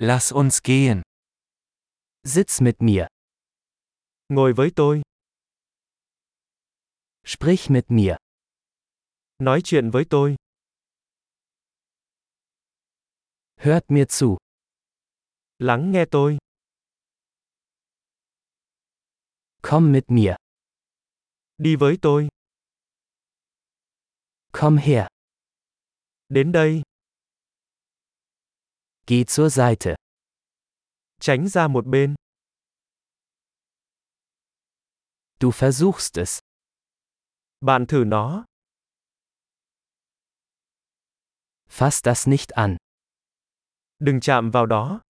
Lass uns gehen. Sitz mit mir. Ngồi với tôi. Sprich mit mir. Nói chuyện với tôi. Hört mir zu. Lắng nghe tôi. Komm mit mir. Đi với tôi. Komm her. Đến đây. Geh zur Seite. Tránh ra một bên. Du versuchst es. Bạn thử nó. Fass das nicht an. Đừng chạm vào đó.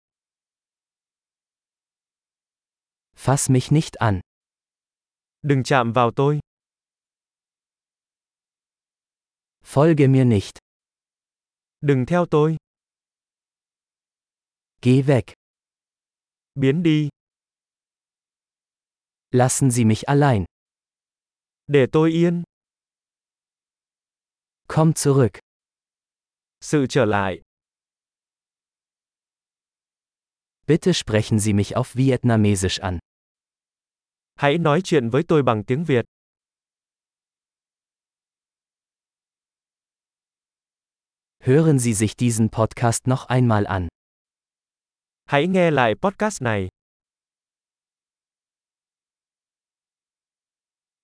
Fass mich nicht an. Đừng chạm vào tôi. Folge mir nicht. Đừng theo tôi. Geh weg. Biến đi. Lassen Sie mich allein. Để tôi yên. Komm zurück. Sự trở lại. Bitte sprechen Sie mich auf Vietnamesisch an. Hãy nói chuyện với tôi bằng tiếng Việt. Hören Sie sich diesen Podcast noch einmal an. Hãy nghe lại podcast này.